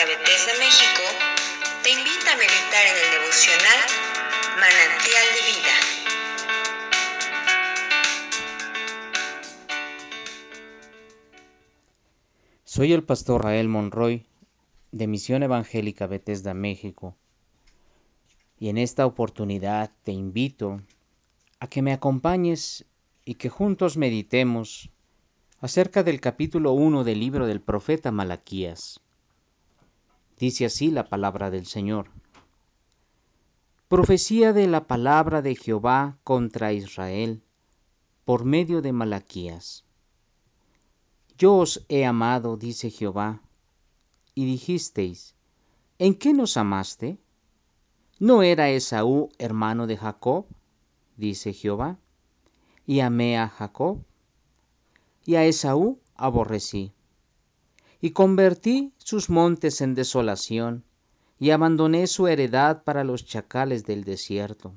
Evangélica Bethesda México te invita a meditar en el devocional Manantial de Vida. Soy el pastor Rael Monroy de Misión Evangélica Bethesda México y en esta oportunidad te invito a que me acompañes y que juntos meditemos acerca del capítulo 1 del libro del profeta Malaquías. Dice así la palabra del Señor. Profecía de la palabra de Jehová contra Israel por medio de Malaquías. Yo os he amado, dice Jehová, y dijisteis, ¿en qué nos amaste? ¿No era Esaú hermano de Jacob? dice Jehová, y amé a Jacob, y a Esaú aborrecí y convertí sus montes en desolación, y abandoné su heredad para los chacales del desierto.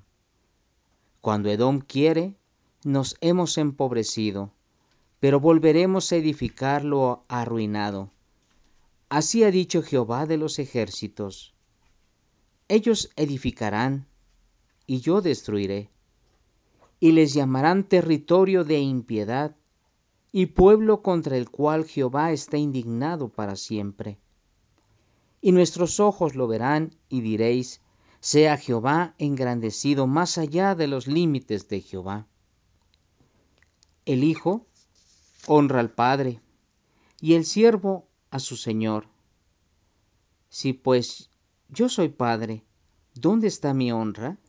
Cuando Edom quiere, nos hemos empobrecido, pero volveremos a edificar lo arruinado. Así ha dicho Jehová de los ejércitos. Ellos edificarán, y yo destruiré, y les llamarán territorio de impiedad, y pueblo contra el cual Jehová está indignado para siempre. Y nuestros ojos lo verán y diréis, sea Jehová engrandecido más allá de los límites de Jehová. El Hijo honra al Padre y el siervo a su Señor. Si pues yo soy Padre, ¿dónde está mi honra?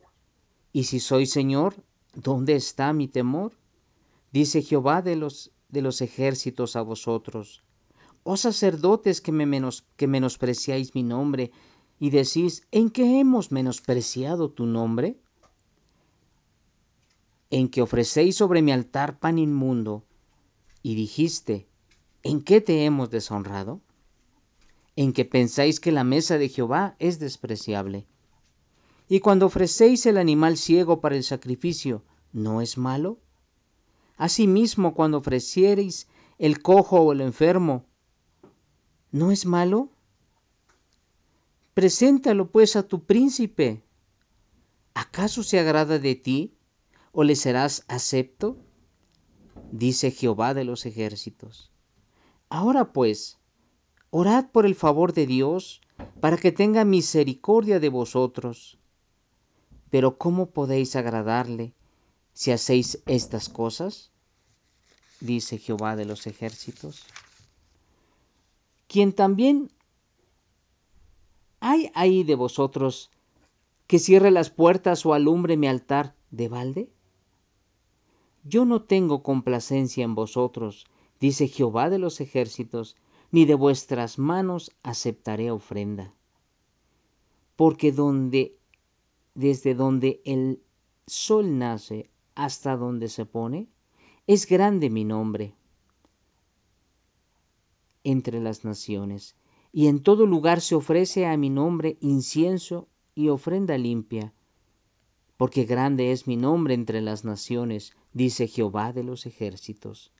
Y si soy Señor, ¿dónde está mi temor? Dice Jehová de los de los ejércitos a vosotros. Oh sacerdotes que, me menos, que menospreciáis mi nombre y decís, ¿en qué hemos menospreciado tu nombre? En que ofrecéis sobre mi altar pan inmundo y dijiste, ¿en qué te hemos deshonrado? En que pensáis que la mesa de Jehová es despreciable. Y cuando ofrecéis el animal ciego para el sacrificio, ¿no es malo? Asimismo, cuando ofreciereis el cojo o el enfermo, ¿no es malo? Preséntalo pues a tu príncipe. ¿Acaso se agrada de ti o le serás acepto? Dice Jehová de los ejércitos. Ahora pues, orad por el favor de Dios para que tenga misericordia de vosotros. Pero ¿cómo podéis agradarle si hacéis estas cosas? Dice Jehová de los ejércitos. Quien también hay ahí de vosotros que cierre las puertas o alumbre mi altar de balde? Yo no tengo complacencia en vosotros, dice Jehová de los ejércitos, ni de vuestras manos aceptaré ofrenda. Porque donde, desde donde el sol nace hasta donde se pone, es grande mi nombre entre las naciones, y en todo lugar se ofrece a mi nombre incienso y ofrenda limpia, porque grande es mi nombre entre las naciones, dice Jehová de los ejércitos.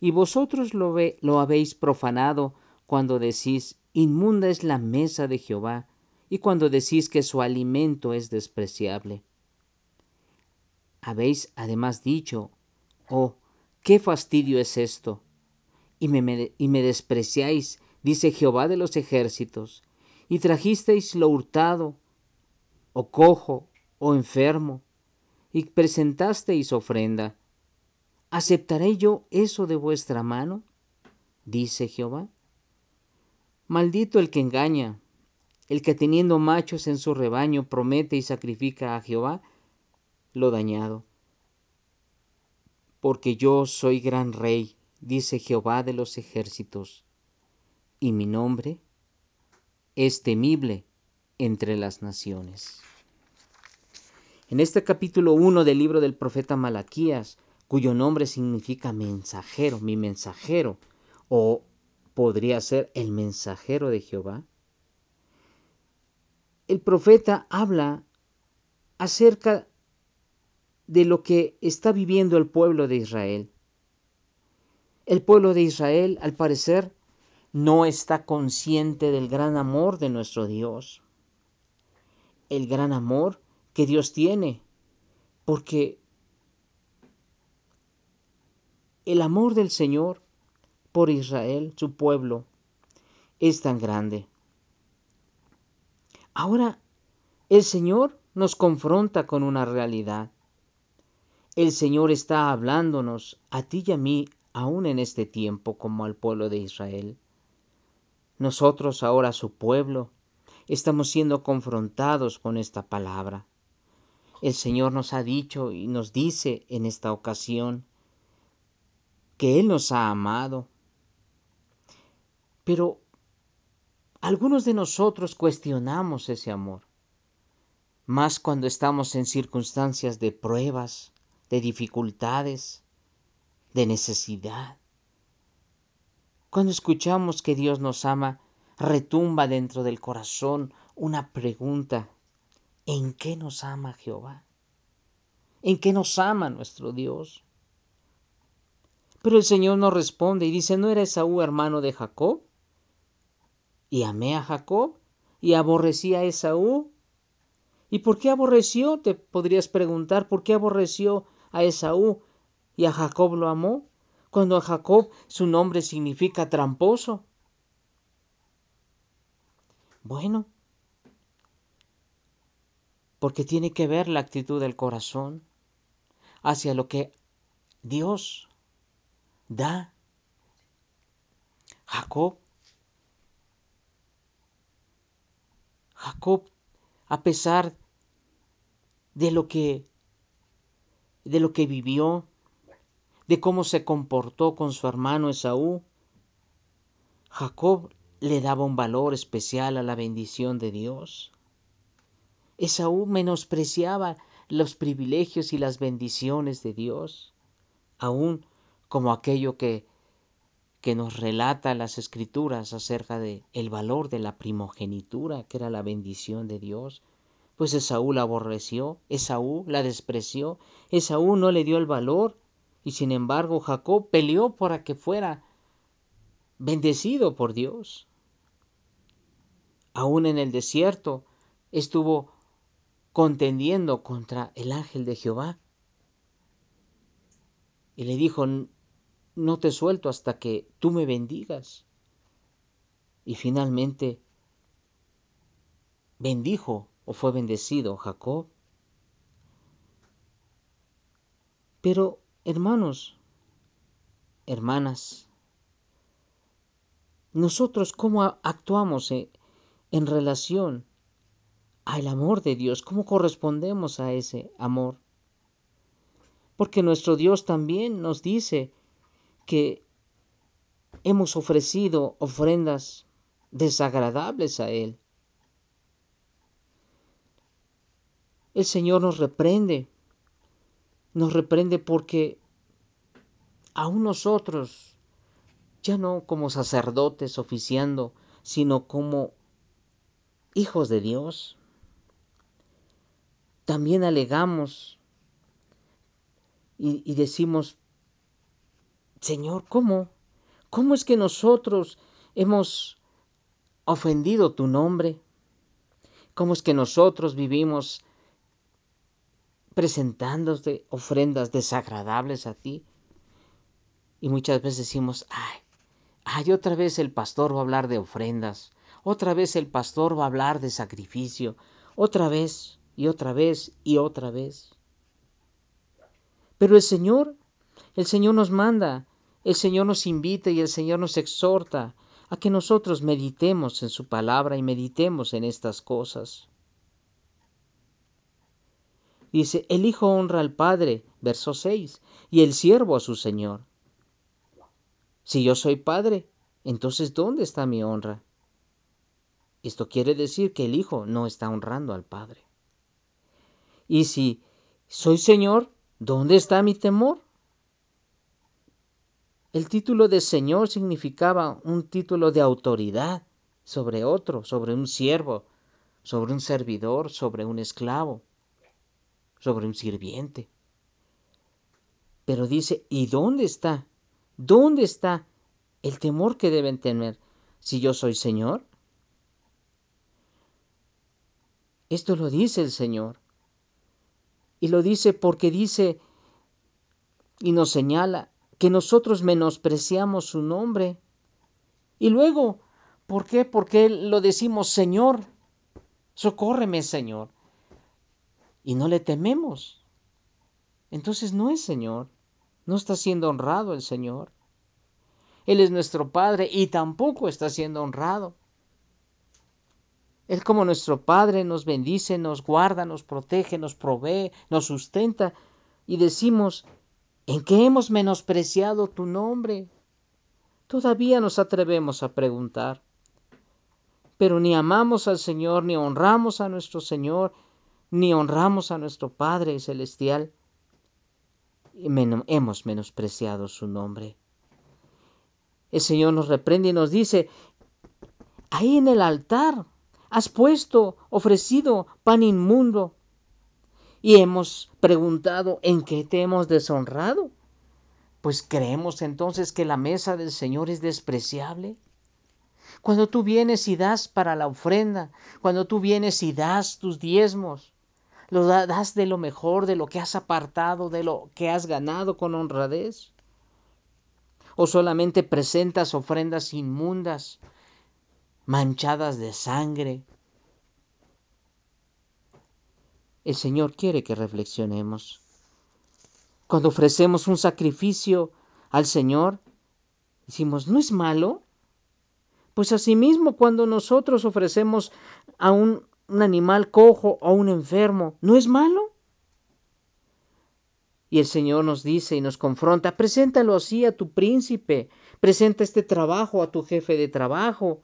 Y vosotros lo, lo habéis profanado cuando decís, inmunda es la mesa de Jehová, y cuando decís que su alimento es despreciable. Habéis además dicho, oh, qué fastidio es esto, y me, y me despreciáis, dice Jehová de los ejércitos, y trajisteis lo hurtado, o cojo, o enfermo, y presentasteis ofrenda. ¿Aceptaré yo eso de vuestra mano? dice Jehová. Maldito el que engaña, el que teniendo machos en su rebaño promete y sacrifica a Jehová lo dañado. Porque yo soy gran rey, dice Jehová de los ejércitos, y mi nombre es temible entre las naciones. En este capítulo 1 del libro del profeta Malaquías, cuyo nombre significa mensajero, mi mensajero, o podría ser el mensajero de Jehová, el profeta habla acerca de lo que está viviendo el pueblo de Israel. El pueblo de Israel, al parecer, no está consciente del gran amor de nuestro Dios. El gran amor que Dios tiene, porque el amor del Señor por Israel, su pueblo, es tan grande. Ahora, el Señor nos confronta con una realidad. El Señor está hablándonos a ti y a mí aún en este tiempo como al pueblo de Israel. Nosotros ahora su pueblo estamos siendo confrontados con esta palabra. El Señor nos ha dicho y nos dice en esta ocasión que Él nos ha amado. Pero algunos de nosotros cuestionamos ese amor, más cuando estamos en circunstancias de pruebas, de dificultades, de necesidad. Cuando escuchamos que Dios nos ama, retumba dentro del corazón una pregunta. ¿En qué nos ama Jehová? ¿En qué nos ama nuestro Dios? Pero el Señor nos responde y dice, ¿no era Esaú hermano de Jacob? Y amé a Jacob y aborrecí a Esaú. ¿Y por qué aborreció? Te podrías preguntar, ¿por qué aborreció a Esaú y a Jacob lo amó? Cuando a Jacob su nombre significa tramposo. Bueno, porque tiene que ver la actitud del corazón hacia lo que Dios da. Jacob, Jacob, a pesar de lo que de lo que vivió, de cómo se comportó con su hermano Esaú, Jacob le daba un valor especial a la bendición de Dios. Esaú menospreciaba los privilegios y las bendiciones de Dios, aún como aquello que, que nos relata las escrituras acerca de el valor de la primogenitura, que era la bendición de Dios. Pues Esaú la aborreció, Esaú la despreció, Esaú no le dio el valor, y sin embargo Jacob peleó para que fuera bendecido por Dios. Aún en el desierto estuvo contendiendo contra el ángel de Jehová. Y le dijo, no te suelto hasta que tú me bendigas. Y finalmente bendijo o fue bendecido Jacob. Pero, hermanos, hermanas, nosotros cómo actuamos en relación al amor de Dios, cómo correspondemos a ese amor. Porque nuestro Dios también nos dice que hemos ofrecido ofrendas desagradables a Él. El Señor nos reprende, nos reprende porque aún nosotros, ya no como sacerdotes oficiando, sino como hijos de Dios, también alegamos y, y decimos, Señor, ¿cómo? ¿Cómo es que nosotros hemos ofendido tu nombre? ¿Cómo es que nosotros vivimos presentándote ofrendas desagradables a ti? Y muchas veces decimos, ay, ay, otra vez el pastor va a hablar de ofrendas, otra vez el pastor va a hablar de sacrificio, otra vez y otra vez y otra vez. Pero el Señor, el Señor nos manda el Señor nos invita y el Señor nos exhorta a que nosotros meditemos en su palabra y meditemos en estas cosas. Dice, el Hijo honra al Padre, verso 6, y el siervo a su Señor. Si yo soy Padre, entonces ¿dónde está mi honra? Esto quiere decir que el Hijo no está honrando al Padre. Y si soy Señor, ¿dónde está mi temor? El título de Señor significaba un título de autoridad sobre otro, sobre un siervo, sobre un servidor, sobre un esclavo, sobre un sirviente. Pero dice, ¿y dónde está? ¿Dónde está el temor que deben tener? si yo soy Señor? Esto lo dice el Señor. Y lo dice porque dice y nos señala que nosotros menospreciamos su nombre. Y luego, ¿por qué? Porque lo decimos Señor, socórreme Señor. Y no le tememos. Entonces no es Señor, no está siendo honrado el Señor. Él es nuestro Padre y tampoco está siendo honrado. Él como nuestro Padre nos bendice, nos guarda, nos protege, nos provee, nos sustenta y decimos, ¿en qué hemos menospreciado tu nombre? Todavía nos atrevemos a preguntar. Pero ni amamos al Señor, ni honramos a nuestro Señor, ni honramos a nuestro Padre Celestial. Y hemos menospreciado su nombre. El Señor nos reprende y nos dice, ahí en el altar has puesto, ofrecido pan inmundo. Y hemos preguntado, ¿en qué te hemos deshonrado? Pues creemos entonces que la mesa del Señor es despreciable. Cuando tú vienes y das para la ofrenda, cuando tú vienes y das tus diezmos, lo das de lo mejor, de lo que has apartado, de lo que has ganado con honradez o solamente presentas ofrendas inmundas, manchadas de sangre. El Señor quiere que reflexionemos. Cuando ofrecemos un sacrificio al Señor, decimos, ¿no es malo? Pues asimismo cuando nosotros ofrecemos a un, un animal cojo o un enfermo, ¿no es malo? Y el Señor nos dice y nos confronta, preséntalo así a tu príncipe, presenta este trabajo a tu jefe de trabajo,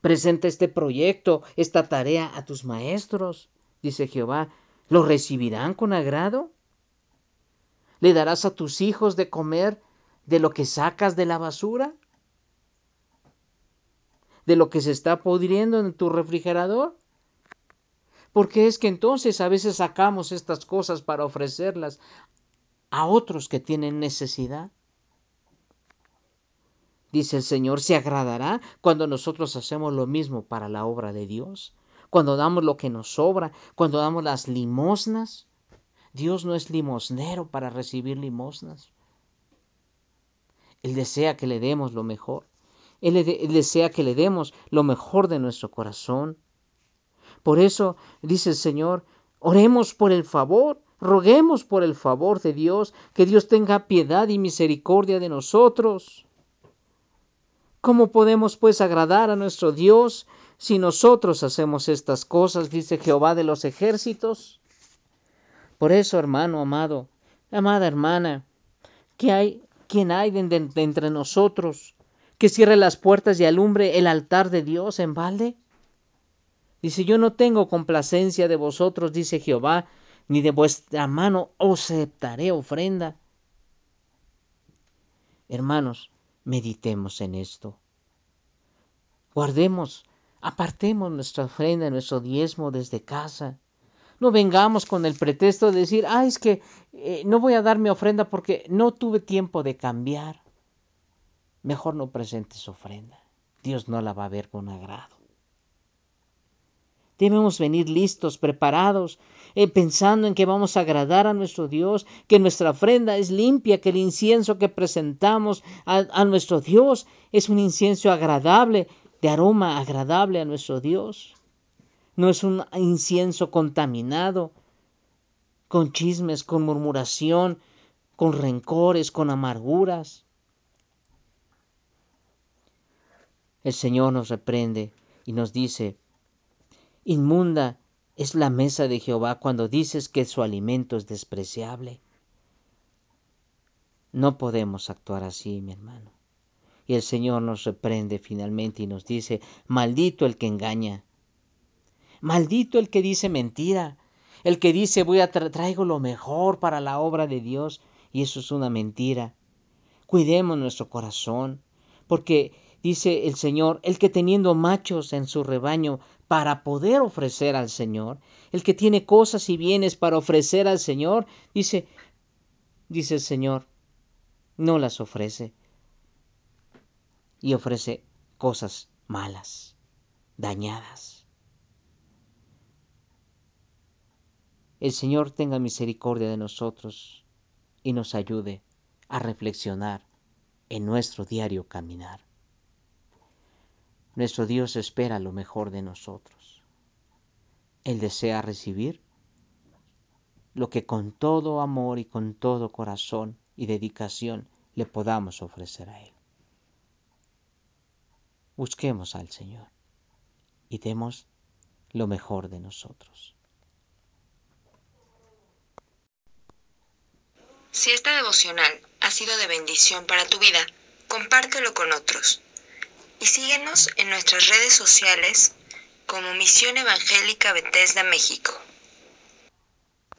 presenta este proyecto, esta tarea a tus maestros, dice Jehová, ¿lo recibirán con agrado? ¿Le darás a tus hijos de comer de lo que sacas de la basura? ¿De lo que se está pudriendo en tu refrigerador? Porque es que entonces a veces sacamos estas cosas para ofrecerlas a otros que tienen necesidad. Dice el Señor, se agradará cuando nosotros hacemos lo mismo para la obra de Dios, cuando damos lo que nos sobra, cuando damos las limosnas. Dios no es limosnero para recibir limosnas. Él desea que le demos lo mejor. Él, desea que le demos lo mejor de nuestro corazón. Por eso dice el Señor, oremos por el favor, roguemos por el favor de Dios, que Dios tenga piedad y misericordia de nosotros. ¿Cómo podemos pues agradar a nuestro Dios si nosotros hacemos estas cosas? dice Jehová de los ejércitos. Por eso, hermano amado, amada hermana, ¿qué hay, quién hay de, de entre nosotros que cierre las puertas y alumbre el altar de Dios en balde? Dice, yo no tengo complacencia de vosotros, dice Jehová, ni de vuestra mano aceptaré ofrenda. Hermanos, meditemos en esto. Guardemos, apartemos nuestra ofrenda, nuestro diezmo desde casa. No vengamos con el pretexto de decir, ah, es que eh, no voy a dar mi ofrenda porque no tuve tiempo de cambiar. Mejor no presentes ofrenda. Dios no la va a ver con agrado. Debemos venir listos, preparados, eh, pensando en que vamos a agradar a nuestro Dios, que nuestra ofrenda es limpia, que el incienso que presentamos a, a nuestro Dios es un incienso agradable, de aroma agradable a nuestro Dios. No es un incienso contaminado, con chismes, con murmuración, con rencores, con amarguras. El Señor nos reprende y nos dice, Inmunda es la mesa de Jehová cuando dices que su alimento es despreciable. No podemos actuar así, mi hermano. Y el Señor nos reprende finalmente y nos dice, maldito el que engaña, maldito el que dice mentira, el que dice voy a traigo lo mejor para la obra de Dios y eso es una mentira. Cuidemos nuestro corazón, porque dice el Señor, el que teniendo machos en su rebaño para poder ofrecer al Señor, el que tiene cosas y bienes para ofrecer al Señor, dice, dice el Señor, no las ofrece. Y ofrece cosas malas, dañadas. El Señor tenga misericordia de nosotros y nos ayude a reflexionar en nuestro diario caminar. Nuestro Dios espera lo mejor de nosotros. Él desea recibir lo que con todo amor y con todo corazón y dedicación le podamos ofrecer a Él. Busquemos al Señor y demos lo mejor de nosotros. Si esta devocional ha sido de bendición para tu vida, compártelo con otros. Y síguenos en nuestras redes sociales como Misión Evangélica Bethesda México.